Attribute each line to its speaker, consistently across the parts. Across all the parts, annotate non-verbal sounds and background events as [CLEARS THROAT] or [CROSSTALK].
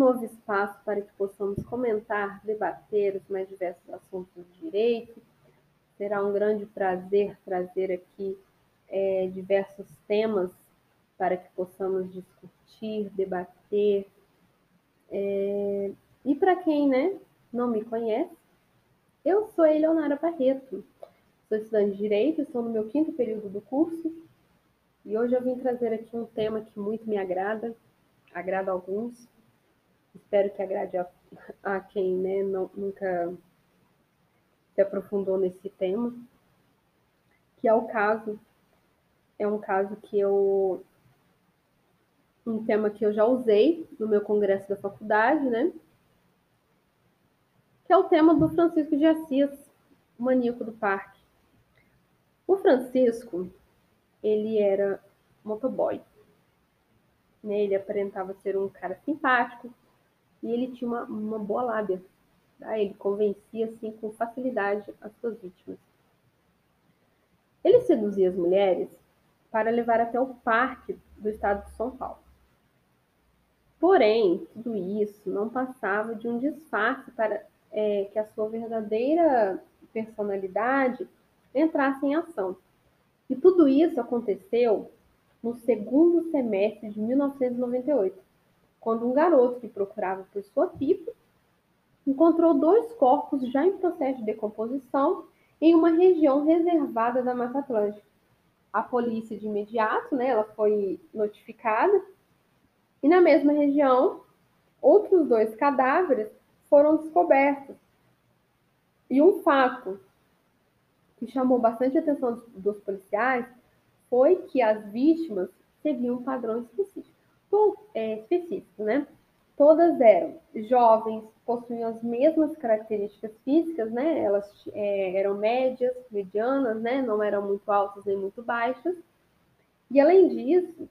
Speaker 1: novo espaço para que possamos comentar, debater os mais diversos assuntos do direito. Será um grande prazer trazer aqui é, diversos temas para que possamos discutir, debater. É, e para quem né, não me conhece, eu sou a Eleonora Barreto, sou estudante de Direito, estou no meu quinto período do curso e hoje eu vim trazer aqui um tema que muito me agrada, agrada alguns, espero que agrade a, a quem né, não, nunca se aprofundou nesse tema, que é o caso, é um caso que eu, um tema que eu já usei no meu congresso da faculdade, né, que é o tema do Francisco de Assis, o maníaco do parque. O Francisco, ele era motoboy. Né? Ele aparentava ser um cara simpático e ele tinha uma, uma boa lábia. Tá? Ele convencia assim com facilidade as suas vítimas. Ele seduzia as mulheres para levar até o parque do estado de São Paulo. Porém, tudo isso não passava de um disfarce para é, que a sua verdadeira personalidade entrasse em ação. E tudo isso aconteceu no segundo semestre de 1998, quando um garoto que procurava por sua pipa encontrou dois corpos já em processo de decomposição em uma região reservada da Mata Atlântica. A polícia de imediato, né, ela foi notificada e na mesma região outros dois cadáveres foram descobertos. E um fato que chamou bastante a atenção dos policiais foi que as vítimas seguiam um padrão específico, é, específico, né? Todas eram jovens, possuíam as mesmas características físicas, né? Elas é, eram médias, medianas, né? Não eram muito altas nem muito baixas. E além disso,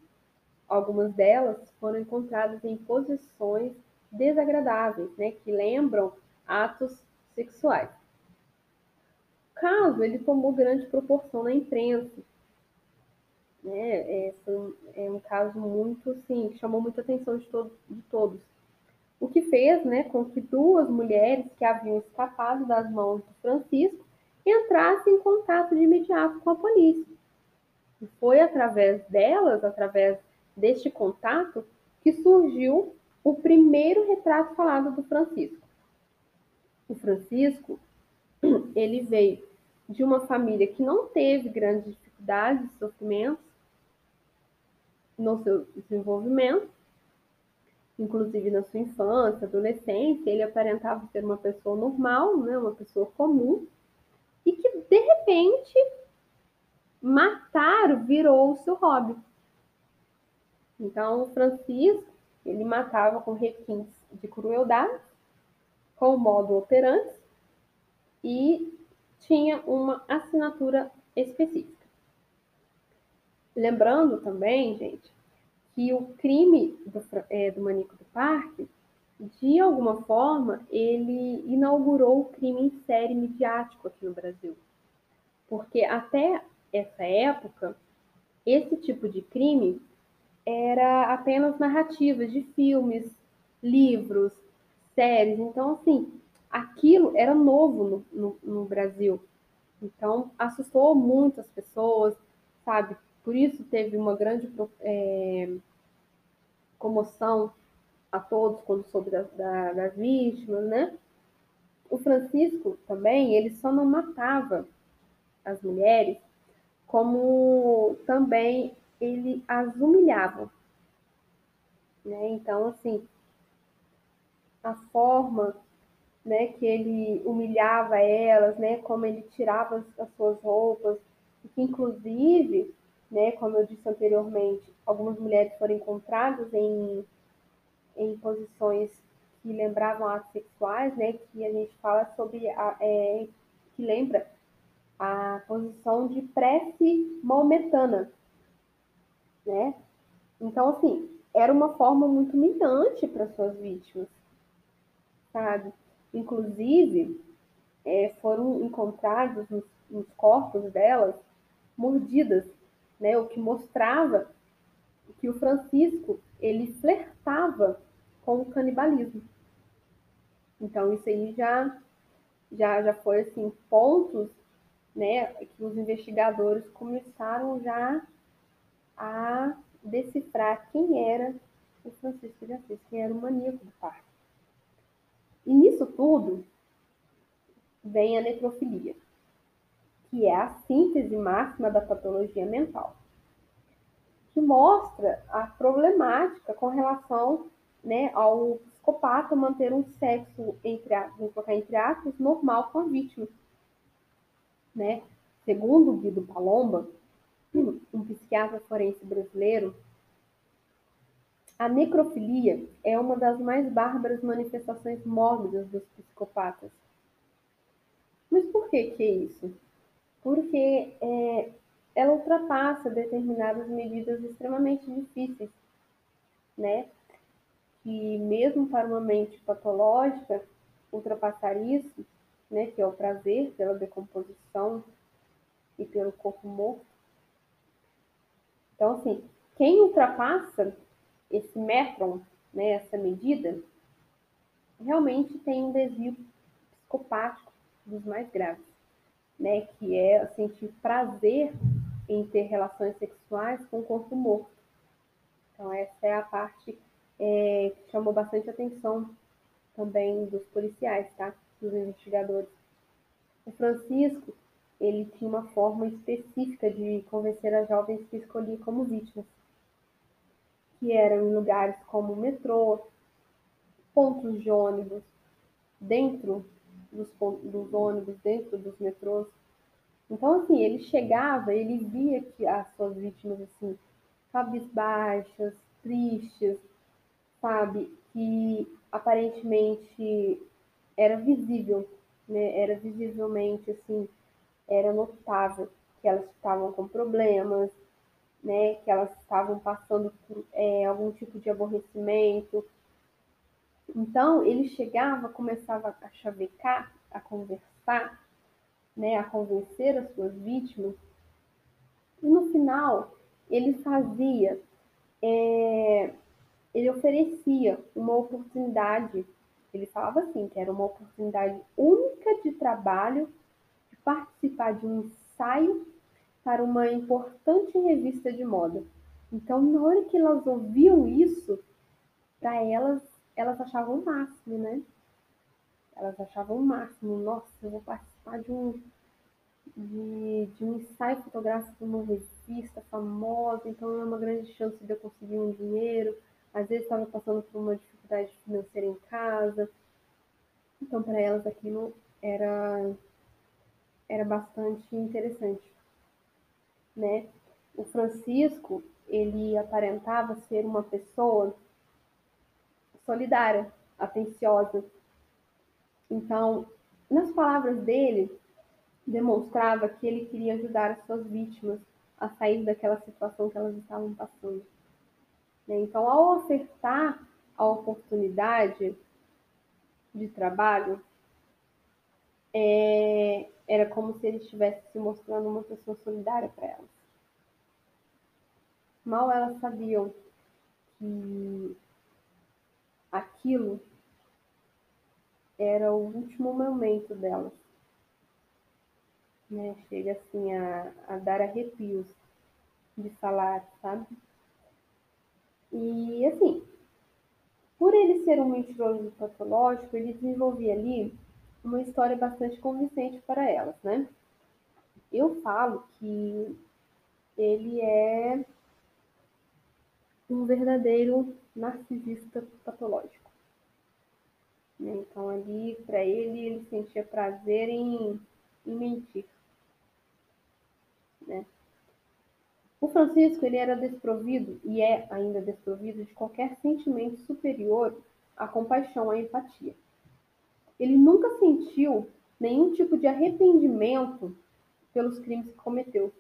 Speaker 1: algumas delas foram encontradas em posições desagradáveis, né? Que lembram atos sexuais caso ele tomou grande proporção na imprensa. Né? É, é um caso muito, sim, que chamou muita atenção de, de todos. O que fez né, com que duas mulheres que haviam escapado das mãos do Francisco entrassem em contato de imediato com a polícia. E foi através delas, através deste contato, que surgiu o primeiro retrato falado do Francisco. O Francisco, [CLEARS THROAT] ele veio de uma família que não teve grandes dificuldades sofrimentos no seu desenvolvimento, inclusive na sua infância, adolescência, ele aparentava ser uma pessoa normal, né, uma pessoa comum, e que de repente matar virou o seu hobby. Então, Francisco, ele matava com requintes de crueldade, com o modo operante, e tinha uma assinatura específica. Lembrando também, gente, que o crime do, é, do Manico do Parque, de alguma forma, ele inaugurou o crime em série midiático aqui no Brasil. Porque até essa época, esse tipo de crime era apenas narrativas de filmes, livros, séries. Então, assim, aquilo era novo no, no, no Brasil. Então, assustou muitas pessoas, sabe? Por isso teve uma grande é, comoção a todos quando soube das, da, das né? O Francisco também, ele só não matava as mulheres, como também ele as humilhava. Né? Então, assim, a forma né, que ele humilhava elas, né, como ele tirava as, as suas roupas, e que inclusive, né, como eu disse anteriormente, algumas mulheres foram encontradas em, em posições que lembravam atos sexuais, né, que a gente fala sobre a, é, que lembra a posição de prece maometana, né? Então, assim, era uma forma muito humilhante para suas vítimas, sabe? Inclusive, é, foram encontrados nos, nos, corpos delas mordidas, né, o que mostrava que o Francisco ele flertava com o canibalismo. Então isso aí já já já foi assim pontos, né, que os investigadores começaram já a decifrar quem era o Francisco de Assis, quem era o maníaco do parque. E nisso tudo vem a necrofilia, que é a síntese máxima da patologia mental, que mostra a problemática com relação né, ao psicopata manter um sexo, entre, vamos colocar entre aspas, normal com a vítima. Né? Segundo Guido Palomba, um psiquiatra forense brasileiro, a necrofilia é uma das mais bárbaras manifestações mórbidas dos psicopatas. Mas por que que é isso? Porque é, ela ultrapassa determinadas medidas extremamente difíceis, né? Que mesmo para uma mente patológica, ultrapassar isso, né, que é o prazer pela decomposição e pelo corpo morto. Então, assim, quem ultrapassa esse metron, né, essa medida, realmente tem um desvio psicopático dos mais graves, né, que é sentir prazer em ter relações sexuais com o corpo morto. Então essa é a parte é, que chamou bastante atenção também dos policiais, tá? Dos investigadores. O Francisco, ele tinha uma forma específica de convencer as jovens que escolhia como vítimas que eram em lugares como metrô, pontos de ônibus, dentro dos, dos ônibus, dentro dos metrôs. Então, assim, ele chegava, ele via que as suas vítimas, assim, cabisbaixas, tristes, sabe? Que aparentemente era visível, né? Era visivelmente, assim, era notável que elas estavam com problemas, né, que elas estavam passando por é, algum tipo de aborrecimento. Então, ele chegava, começava a chavecar, a conversar, né, a convencer as suas vítimas, e no final, ele fazia, é, ele oferecia uma oportunidade, ele falava assim, que era uma oportunidade única de trabalho, de participar de um ensaio para uma importante revista de moda. Então, na hora que elas ouviam isso, para elas, elas achavam o máximo, né? Elas achavam o máximo. Nossa, eu vou participar de um, de, de um ensaio fotográfico de uma revista famosa, então é uma grande chance de eu conseguir um dinheiro. Às vezes estava passando por uma dificuldade financeira em casa. Então, para elas aquilo era, era bastante interessante né? O Francisco, ele aparentava ser uma pessoa solidária, atenciosa. Então, nas palavras dele, demonstrava que ele queria ajudar as suas vítimas a sair daquela situação que elas estavam passando. Né? Então, ao ofertar a oportunidade de trabalho, é, era como se ele estivesse se mostrando uma pessoa solidária para elas. Mal elas sabiam que aquilo era o último momento delas. Né? Chega assim a, a dar arrepios de falar, sabe? E assim, por ele ser um mentiroso patológico, ele desenvolvia ali uma história bastante convincente para elas, né? Eu falo que ele é um verdadeiro narcisista patológico. Né? Então ali, para ele, ele sentia prazer em, em mentir. Né? O Francisco ele era desprovido e é ainda desprovido de qualquer sentimento superior à compaixão, à empatia ele nunca sentiu nenhum tipo de arrependimento pelos crimes que cometeu.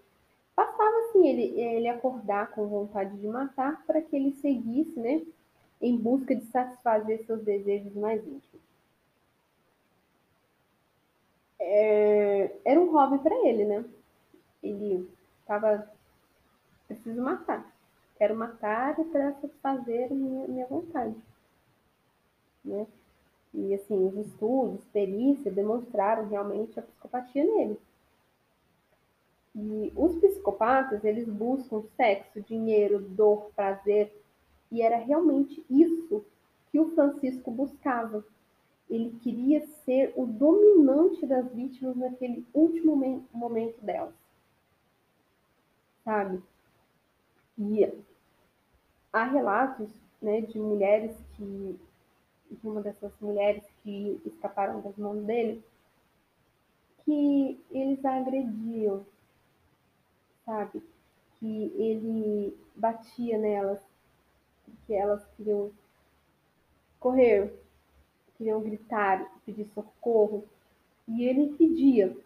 Speaker 1: Bastava assim ele, ele acordar com vontade de matar para que ele seguisse, né, em busca de satisfazer seus desejos mais íntimos. É, era um hobby para ele, né? Ele estava preciso matar. quero matar para satisfazer minha, minha vontade. Né? E assim, os estudos, perícia, demonstraram realmente a psicopatia nele. E os psicopatas, eles buscam sexo, dinheiro, dor, prazer, e era realmente isso que o Francisco buscava. Ele queria ser o dominante das vítimas naquele último momento delas. Sabe? E há relatos né, de mulheres que, de uma dessas mulheres que escaparam das mãos dele, que eles a agrediam, sabe? Que ele batia nelas, porque elas queriam correr, queriam gritar, pedir socorro. E ele pedia,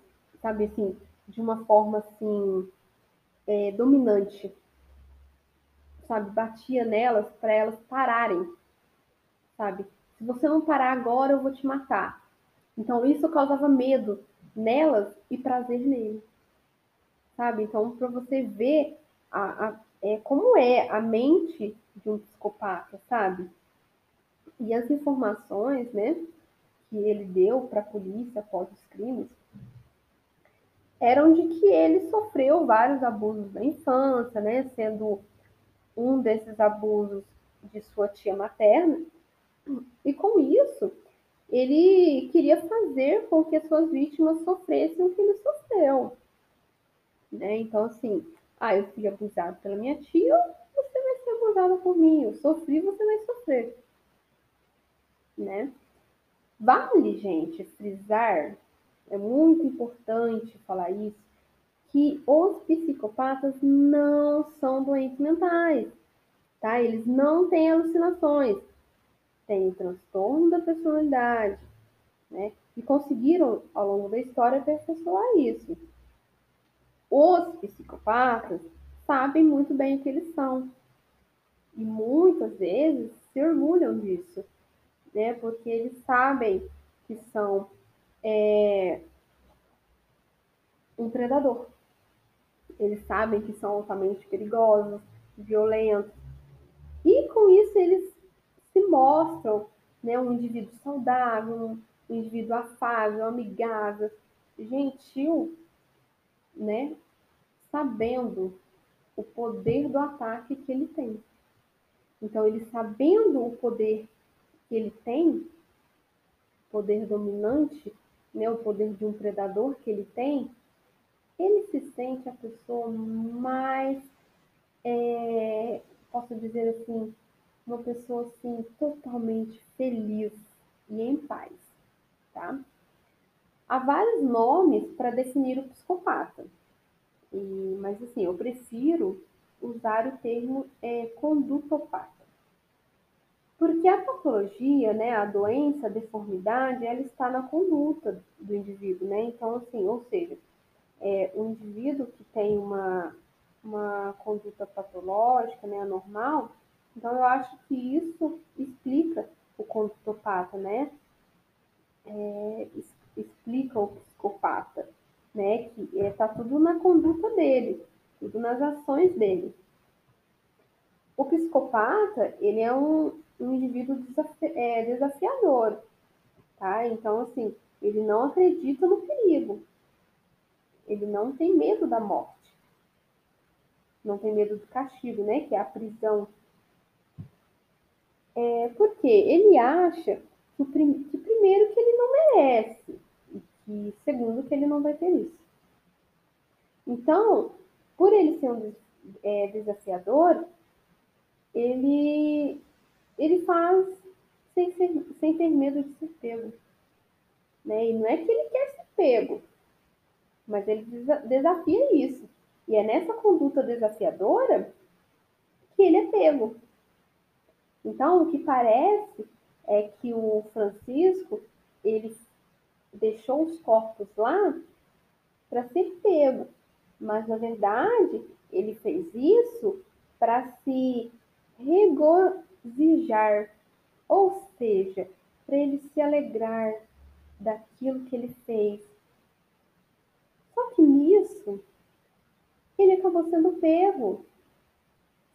Speaker 1: sabe assim, de uma forma assim, é, dominante, sabe? Batia nelas para elas pararem, sabe? Se você não parar agora, eu vou te matar. Então isso causava medo nelas e prazer nele, sabe? Então para você ver a, a, é, como é a mente de um psicopata, sabe? E as informações, né, que ele deu para a polícia após os crimes eram de que ele sofreu vários abusos na infância, né, sendo um desses abusos de sua tia materna. E com isso, ele queria fazer com que as suas vítimas sofressem o que ele sofreu. Né? Então, assim, ah, eu fui abusado pela minha tia, você vai ser abusada por mim. Eu sofri, você vai sofrer. Né? Vale, gente, frisar, é muito importante falar isso, que os psicopatas não são doentes mentais, tá? Eles não têm alucinações, têm transtorno da personalidade, né? E conseguiram, ao longo da história, aperfeiçoar isso. Os psicopatas sabem muito bem o que eles são. E muitas vezes se orgulham disso, né? Porque eles sabem que são é, um predador. Eles sabem que são altamente perigosos, violentos. E com isso eles se mostram né, um indivíduo saudável, um indivíduo afável, amigável, gentil, né, sabendo o poder do ataque que ele tem. Então, ele sabendo o poder que ele tem, poder dominante, né, o poder de um predador que ele tem, ele se sente a pessoa mais, é, posso dizer assim, uma pessoa assim totalmente feliz e em paz, tá? Há vários nomes para definir o psicopata, e, mas assim, eu prefiro usar o termo é, condutopata. Porque a patologia, né, a doença, a deformidade, ela está na conduta do indivíduo, né? Então, assim, ou seja, é, um indivíduo que tem uma, uma conduta patológica, né, anormal, então eu acho que isso explica o condutopata, né? É, explica o psicopata, né? Que está é, tudo na conduta dele, tudo nas ações dele. O psicopata, ele é um, um indivíduo desafi é, desafiador, tá? Então, assim, ele não acredita no perigo, ele não tem medo da morte. Não tem medo do castigo, né? Que é a prisão. É, porque ele acha que, prim que, primeiro que ele não merece e segundo que ele não vai ter isso. Então, por ele ser um é, desafiador, ele ele faz sem, ser, sem ter medo de ser pego. Né? E não é que ele quer ser pego, mas ele desafia isso. E é nessa conduta desafiadora que ele é pego. Então, o que parece é que o Francisco ele deixou os corpos lá para ser pego, mas na verdade ele fez isso para se regozijar, ou seja, para ele se alegrar daquilo que ele fez, só que nisso, ele acabou sendo pego,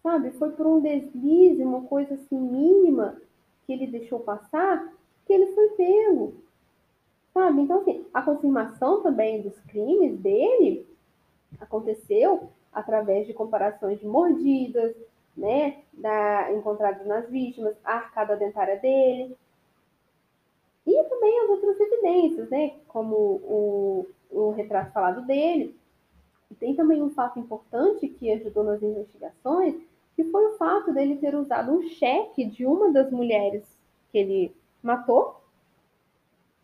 Speaker 1: sabe? Foi por um deslize, uma coisa assim mínima que ele deixou passar, que ele foi pego, sabe? Então, assim, a confirmação também dos crimes dele aconteceu através de comparações de mordidas, né, da, encontradas nas vítimas, a arcada dentária dele, e também as outras evidências, né, como o, o retrato falado dele. E tem também um fato importante que ajudou nas investigações, que foi o fato dele ter usado um cheque de uma das mulheres que ele matou,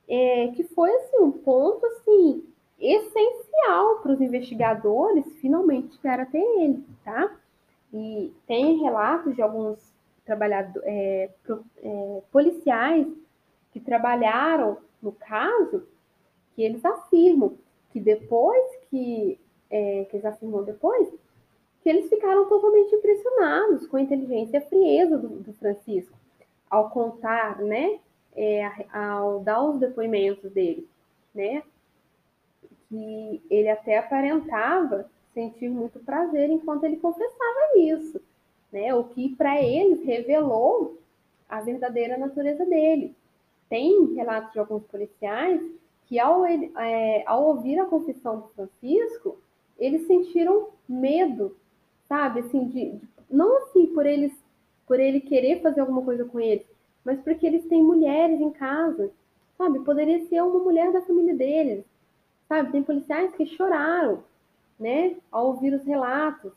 Speaker 1: é, que foi assim um ponto assim essencial para os investigadores finalmente chegar até ele, tá? E tem relatos de alguns trabalhadores, é, é, policiais que trabalharam no caso, que eles afirmam que depois que, é, que eles afirmam depois, que eles ficaram totalmente impressionados com a inteligência e a frieza do, do Francisco ao contar, né, é, ao dar os depoimentos dele, né, que ele até aparentava sentir muito prazer enquanto ele confessava isso, né? O que para eles revelou a verdadeira natureza dele. Tem relatos de alguns policiais que ao, é, ao ouvir a confissão do Francisco, eles sentiram medo, sabe? Assim, de, de, não assim por eles por ele querer fazer alguma coisa com eles, mas porque eles têm mulheres em casa, sabe? Poderia ser uma mulher da família deles, sabe? Tem policiais que choraram né, ao ouvir os relatos,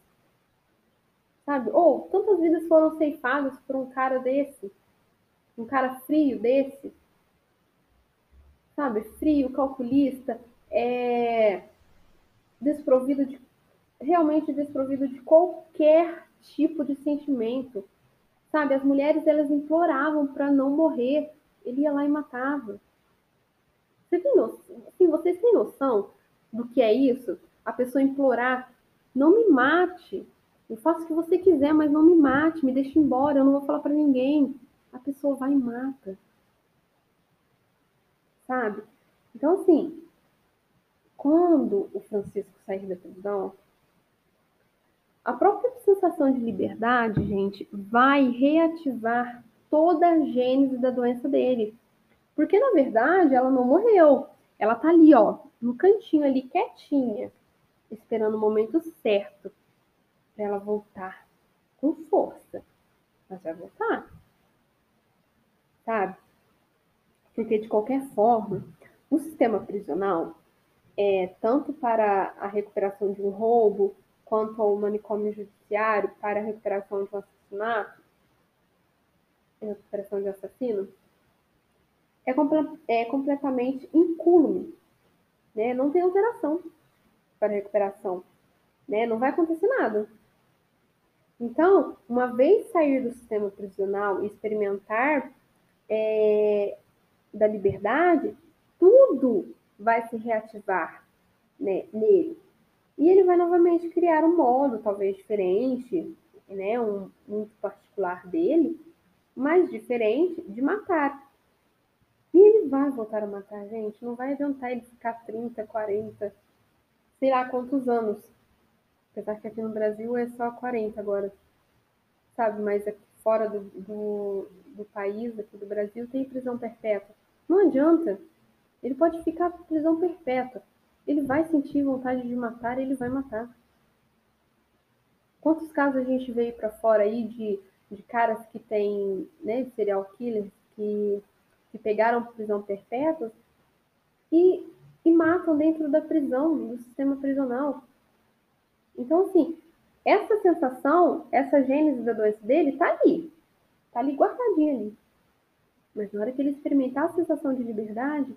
Speaker 1: sabe? Ou tantas vidas foram ceifadas por um cara desse, um cara frio desse, sabe? Frio, calculista, é desprovido de realmente desprovido de qualquer tipo de sentimento, sabe? As mulheres elas imploravam para não morrer, ele ia lá e matava. Você tem noção, assim, vocês têm noção do que é isso? a pessoa implorar: não me mate, eu faço o que você quiser, mas não me mate, me deixe embora, eu não vou falar para ninguém. A pessoa vai e mata. Sabe? Então, assim, quando o Francisco sair da prisão, a própria sensação de liberdade, gente, vai reativar toda a gênese da doença dele. Porque, na verdade, ela não morreu. Ela tá ali, ó, no cantinho ali, quietinha esperando o momento certo para ela voltar com força. Mas vai voltar. Sabe? Porque, de qualquer forma, o sistema prisional, é, tanto para a recuperação de um roubo, quanto ao manicômio judiciário para a recuperação de um assassinato, recuperação de assassino, é, comple é completamente incúlume. Né? Não tem alteração para recuperação, né? Não vai acontecer nada. Então, uma vez sair do sistema prisional e experimentar é, da liberdade, tudo vai se reativar né, nele. E ele vai novamente criar um modo, talvez diferente, né, um muito particular dele, mas diferente de matar. E ele vai voltar a matar, gente. Não vai adiantar ele ficar 30, 40, sei lá quantos anos. Apesar que aqui no Brasil é só 40 agora. Sabe? Mas aqui fora do, do, do país, aqui do Brasil, tem prisão perpétua. Não adianta. Ele pode ficar prisão perpétua. Ele vai sentir vontade de matar, ele vai matar. Quantos casos a gente veio para fora aí de, de caras que têm, né, serial killers, que, que pegaram prisão perpétua e e matam dentro da prisão, do sistema prisional. Então, assim, essa sensação, essa gênese da doença dele está ali. Está ali guardadinha ali. Mas na hora que ele experimentar a sensação de liberdade,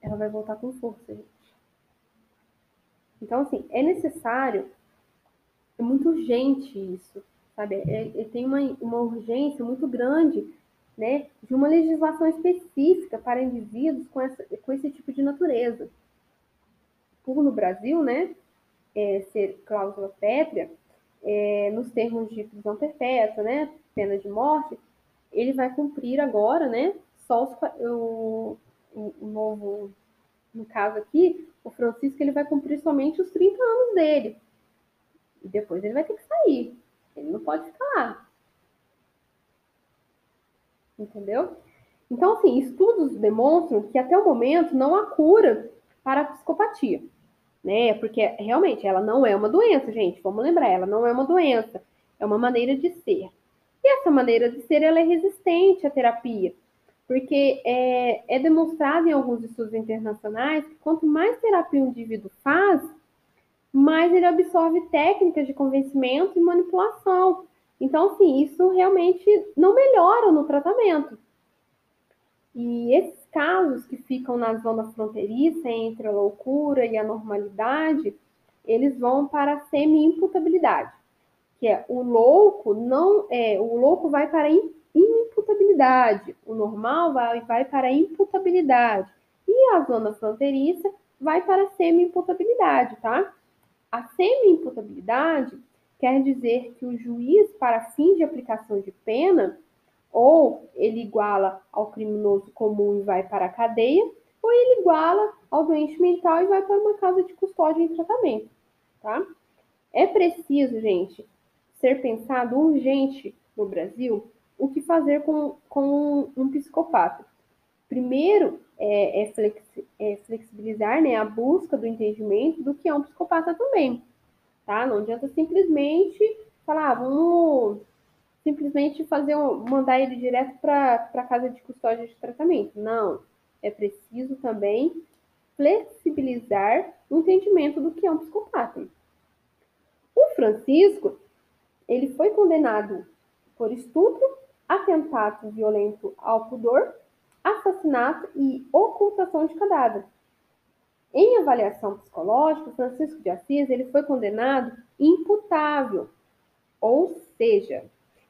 Speaker 1: ela vai voltar com força, gente. Então, assim, é necessário, é muito urgente isso, sabe? É, é, tem uma, uma urgência muito grande né, de uma legislação específica para indivíduos com, essa, com esse tipo de natureza. Por no Brasil, né, é, ser cláusula pétrea, é, nos termos de prisão perpétua, né, pena de morte, ele vai cumprir agora, né, só os, o, o novo, no caso aqui, o Francisco ele vai cumprir somente os 30 anos dele. E depois ele vai ter que sair. Ele não pode ficar lá. Entendeu? Então, assim, estudos demonstram que até o momento não há cura para a psicopatia, né? Porque realmente ela não é uma doença, gente. Vamos lembrar, ela não é uma doença, é uma maneira de ser. E essa maneira de ser ela é resistente à terapia, porque é, é demonstrado em alguns estudos internacionais que quanto mais terapia o indivíduo faz, mais ele absorve técnicas de convencimento e manipulação. Então, assim, isso realmente não melhora no tratamento. E esses casos que ficam na zona fronteiriça entre a loucura e a normalidade, eles vão para a semi-imputabilidade, que é o louco não é, o louco vai para a inimputabilidade, o normal vai, vai para a imputabilidade e a zona fronteiriça vai para a semi-imputabilidade, tá? A semi-imputabilidade quer dizer que o juiz, para fins de aplicação de pena, ou ele iguala ao criminoso comum e vai para a cadeia, ou ele iguala ao doente mental e vai para uma casa de custódia em tratamento, tá? É preciso, gente, ser pensado urgente no Brasil o que fazer com, com um psicopata. Primeiro, é, é, é flexibilizar né, a busca do entendimento do que é um psicopata também, tá? Não adianta simplesmente falar, ah, vamos simplesmente fazer um, mandar ele direto para a casa de custódia de tratamento. Não, é preciso também flexibilizar o entendimento do que é um psicopata. O Francisco, ele foi condenado por estupro, atentado violento ao pudor, assassinato e ocultação de cadáver. Em avaliação psicológica, Francisco de Assis ele foi condenado imputável, ou seja,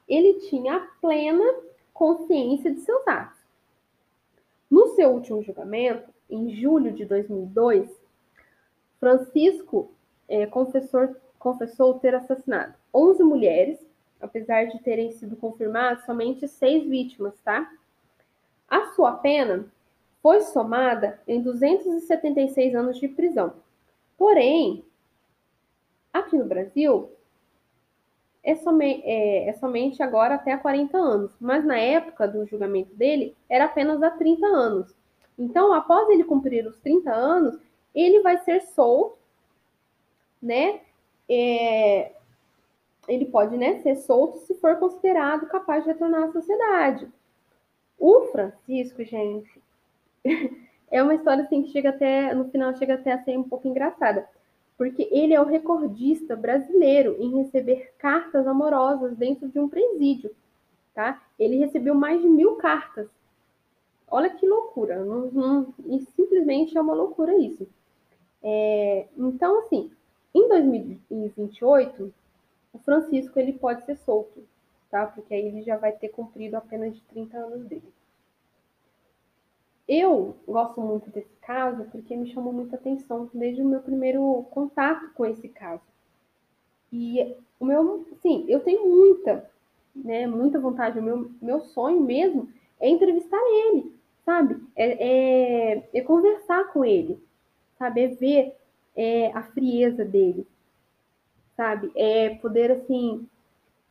Speaker 1: ele tinha plena consciência de seus atos. No seu último julgamento, em julho de 2002, Francisco é, confessou, confessou ter assassinado 11 mulheres, apesar de terem sido confirmadas somente seis vítimas, tá? A sua pena foi somada em 276 anos de prisão. Porém, aqui no Brasil, é, some, é, é, somente agora até 40 anos, mas na época do julgamento dele era apenas há 30 anos. Então, após ele cumprir os 30 anos, ele vai ser solto, né? É, ele pode né, ser solto se for considerado capaz de retornar à sociedade. O Francisco, gente, [LAUGHS] é uma história assim que chega até, no final, chega até a ser um pouco engraçada porque ele é o recordista brasileiro em receber cartas amorosas dentro de um presídio, tá? Ele recebeu mais de mil cartas. Olha que loucura, não, não, e simplesmente é uma loucura isso. É, então, assim, em 2028, o Francisco ele pode ser solto, tá? Porque aí ele já vai ter cumprido apenas de 30 anos dele. Eu gosto muito desse caso porque me chamou muita atenção desde o meu primeiro contato com esse caso. E o meu, sim, eu tenho muita, né, muita vontade, o meu, meu sonho mesmo é entrevistar ele, sabe? É, é, é conversar com ele, sabe? É ver é, a frieza dele, sabe? É poder, assim,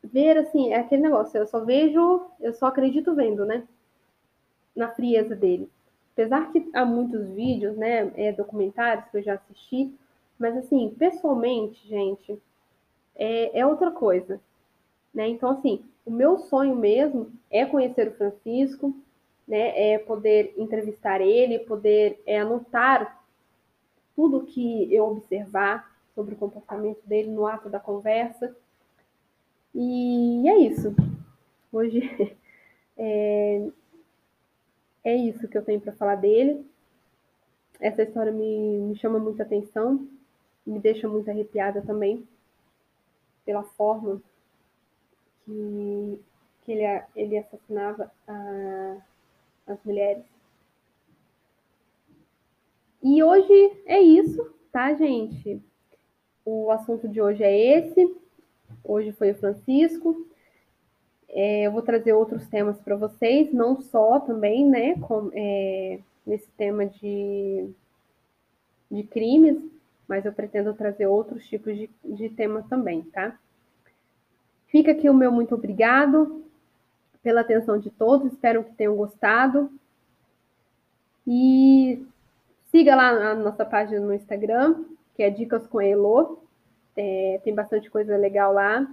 Speaker 1: ver, assim, é aquele negócio, eu só vejo, eu só acredito vendo, né? Na frieza dele. Apesar que há muitos vídeos, né, é, documentários que eu já assisti, mas assim, pessoalmente, gente, é, é outra coisa, né? Então, assim, o meu sonho mesmo é conhecer o Francisco, né, é poder entrevistar ele, poder é, anotar tudo que eu observar sobre o comportamento dele no ato da conversa. E é isso. Hoje [LAUGHS] é, é isso que eu tenho para falar dele. Essa história me, me chama muita atenção, me deixa muito arrepiada também, pela forma que, que ele, ele assassinava a, as mulheres. E hoje é isso, tá, gente? O assunto de hoje é esse. Hoje foi o Francisco. É, eu vou trazer outros temas para vocês, não só também, né, com, é, nesse tema de, de crimes, mas eu pretendo trazer outros tipos de, de também, tá? Fica aqui o meu muito obrigado pela atenção de todos, espero que tenham gostado. E siga lá a nossa página no Instagram, que é Dicas com Elo. É, tem bastante coisa legal lá.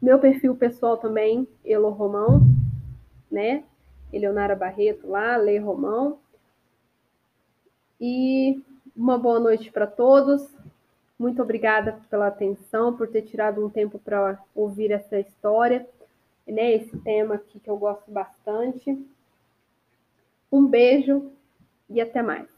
Speaker 1: Meu perfil pessoal também, Elo Romão, né? Eleonara Barreto lá, Lei Romão. E uma boa noite para todos. Muito obrigada pela atenção, por ter tirado um tempo para ouvir essa história, né? Esse tema aqui que eu gosto bastante. Um beijo e até mais.